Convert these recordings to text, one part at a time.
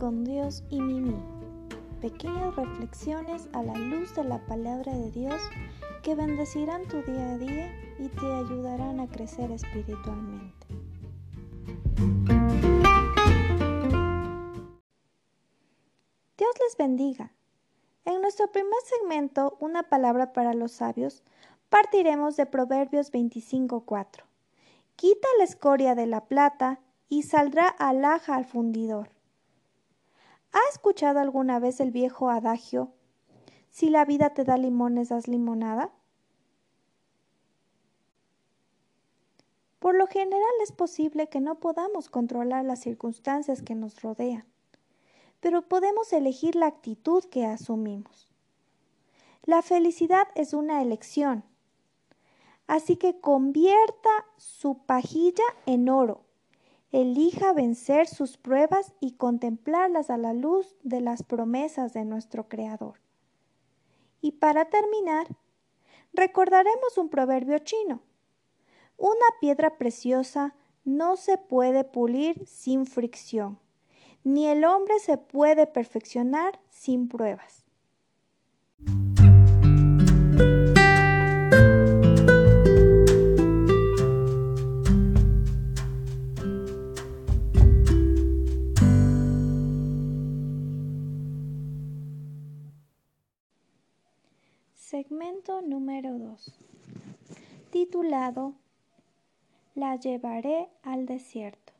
con Dios y Mimi. Pequeñas reflexiones a la luz de la palabra de Dios que bendecirán tu día a día y te ayudarán a crecer espiritualmente. Dios les bendiga. En nuestro primer segmento, una palabra para los sabios, partiremos de Proverbios 25.4. Quita la escoria de la plata y saldrá alhaja al fundidor. ¿Ha escuchado alguna vez el viejo adagio? Si la vida te da limones, das limonada. Por lo general es posible que no podamos controlar las circunstancias que nos rodean, pero podemos elegir la actitud que asumimos. La felicidad es una elección, así que convierta su pajilla en oro elija vencer sus pruebas y contemplarlas a la luz de las promesas de nuestro Creador. Y para terminar, recordaremos un proverbio chino. Una piedra preciosa no se puede pulir sin fricción, ni el hombre se puede perfeccionar sin pruebas. Segmento número 2. Titulado La llevaré al desierto.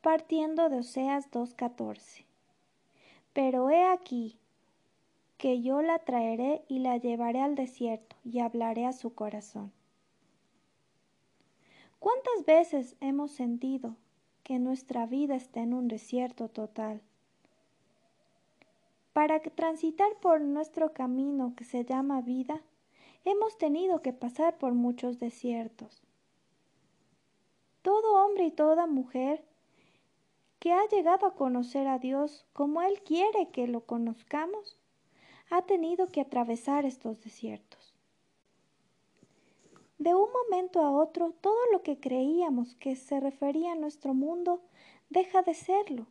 Partiendo de Oseas 2.14. Pero he aquí que yo la traeré y la llevaré al desierto y hablaré a su corazón. ¿Cuántas veces hemos sentido que nuestra vida está en un desierto total? Para transitar por nuestro camino que se llama vida, hemos tenido que pasar por muchos desiertos. Todo hombre y toda mujer que ha llegado a conocer a Dios como Él quiere que lo conozcamos, ha tenido que atravesar estos desiertos. De un momento a otro, todo lo que creíamos que se refería a nuestro mundo deja de serlo.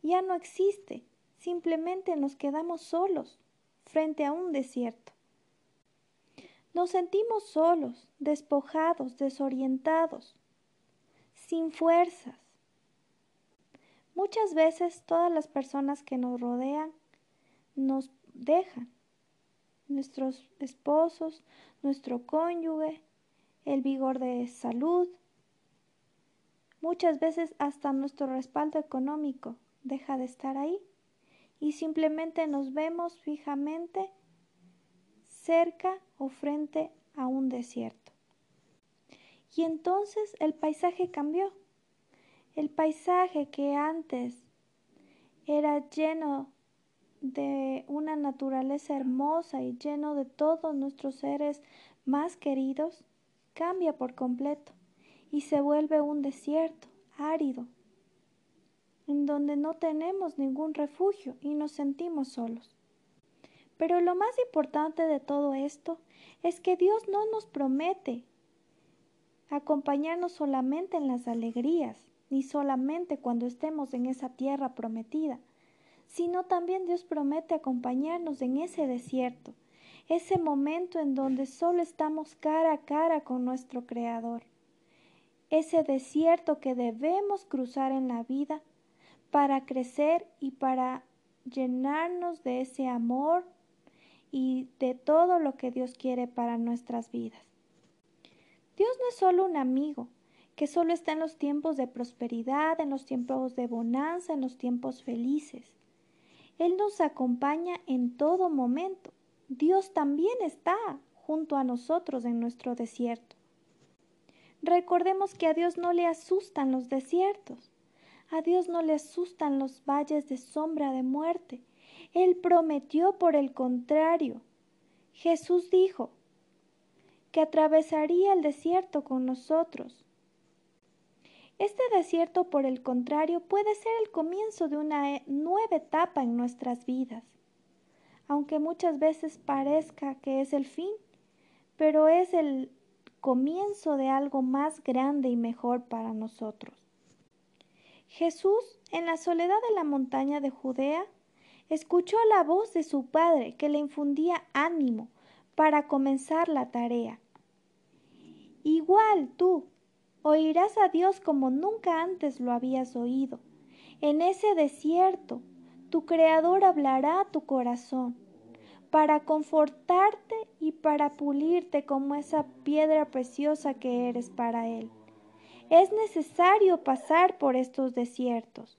Ya no existe simplemente nos quedamos solos frente a un desierto. Nos sentimos solos, despojados, desorientados, sin fuerzas. Muchas veces todas las personas que nos rodean nos dejan. Nuestros esposos, nuestro cónyuge, el vigor de salud, muchas veces hasta nuestro respaldo económico deja de estar ahí y simplemente nos vemos fijamente cerca o frente a un desierto. Y entonces el paisaje cambió. El paisaje que antes era lleno de una naturaleza hermosa y lleno de todos nuestros seres más queridos, cambia por completo y se vuelve un desierto árido, en donde no tenemos ningún refugio y nos sentimos solos. Pero lo más importante de todo esto es que Dios no nos promete acompañarnos solamente en las alegrías, ni solamente cuando estemos en esa tierra prometida, sino también Dios promete acompañarnos en ese desierto, ese momento en donde solo estamos cara a cara con nuestro Creador, ese desierto que debemos cruzar en la vida para crecer y para llenarnos de ese amor y de todo lo que Dios quiere para nuestras vidas. Dios no es solo un amigo que solo está en los tiempos de prosperidad, en los tiempos de bonanza, en los tiempos felices. Él nos acompaña en todo momento. Dios también está junto a nosotros en nuestro desierto. Recordemos que a Dios no le asustan los desiertos. A Dios no le asustan los valles de sombra de muerte. Él prometió por el contrario. Jesús dijo que atravesaría el desierto con nosotros. Este desierto, por el contrario, puede ser el comienzo de una nueva etapa en nuestras vidas, aunque muchas veces parezca que es el fin, pero es el comienzo de algo más grande y mejor para nosotros. Jesús, en la soledad de la montaña de Judea, escuchó la voz de su Padre que le infundía ánimo para comenzar la tarea. Igual tú oirás a Dios como nunca antes lo habías oído. En ese desierto, tu Creador hablará a tu corazón para confortarte y para pulirte como esa piedra preciosa que eres para Él. Es necesario pasar por estos desiertos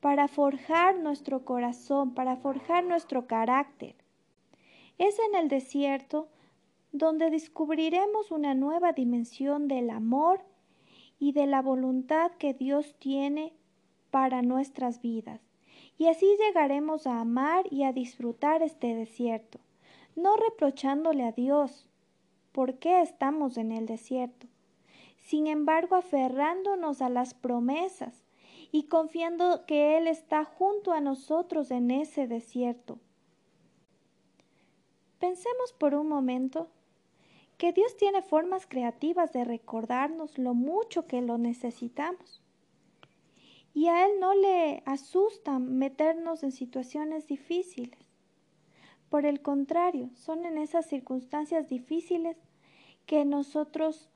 para forjar nuestro corazón, para forjar nuestro carácter. Es en el desierto donde descubriremos una nueva dimensión del amor y de la voluntad que Dios tiene para nuestras vidas. Y así llegaremos a amar y a disfrutar este desierto, no reprochándole a Dios por qué estamos en el desierto, sin embargo aferrándonos a las promesas y confiando que Él está junto a nosotros en ese desierto. Pensemos por un momento que Dios tiene formas creativas de recordarnos lo mucho que lo necesitamos. Y a Él no le asusta meternos en situaciones difíciles. Por el contrario, son en esas circunstancias difíciles que nosotros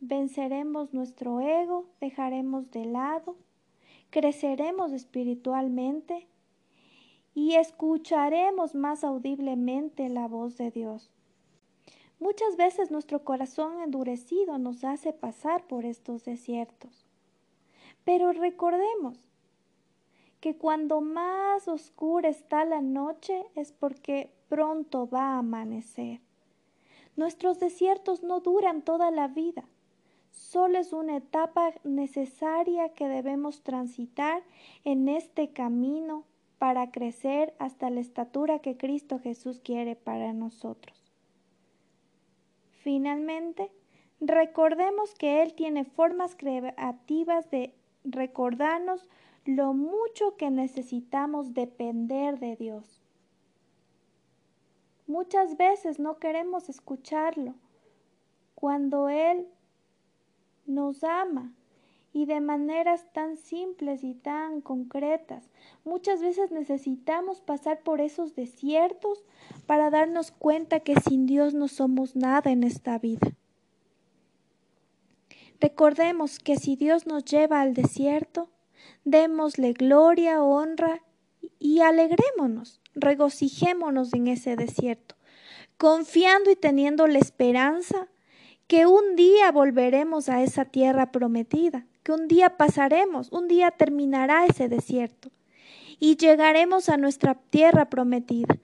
venceremos nuestro ego, dejaremos de lado, creceremos espiritualmente y escucharemos más audiblemente la voz de Dios. Muchas veces nuestro corazón endurecido nos hace pasar por estos desiertos. Pero recordemos que cuando más oscura está la noche es porque pronto va a amanecer. Nuestros desiertos no duran toda la vida, solo es una etapa necesaria que debemos transitar en este camino para crecer hasta la estatura que Cristo Jesús quiere para nosotros. Finalmente, recordemos que Él tiene formas creativas de recordarnos lo mucho que necesitamos depender de Dios. Muchas veces no queremos escucharlo cuando Él nos ama y de maneras tan simples y tan concretas. Muchas veces necesitamos pasar por esos desiertos para darnos cuenta que sin Dios no somos nada en esta vida. Recordemos que si Dios nos lleva al desierto, démosle gloria, honra y alegrémonos, regocijémonos en ese desierto, confiando y teniendo la esperanza que un día volveremos a esa tierra prometida, que un día pasaremos, un día terminará ese desierto y llegaremos a nuestra tierra prometida,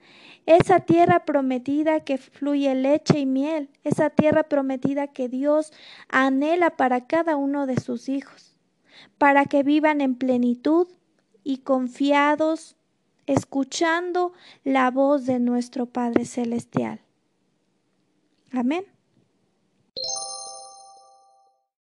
esa tierra prometida que fluye leche y miel, esa tierra prometida que Dios anhela para cada uno de sus hijos, para que vivan en plenitud y confiados, escuchando la voz de nuestro Padre Celestial. Amén.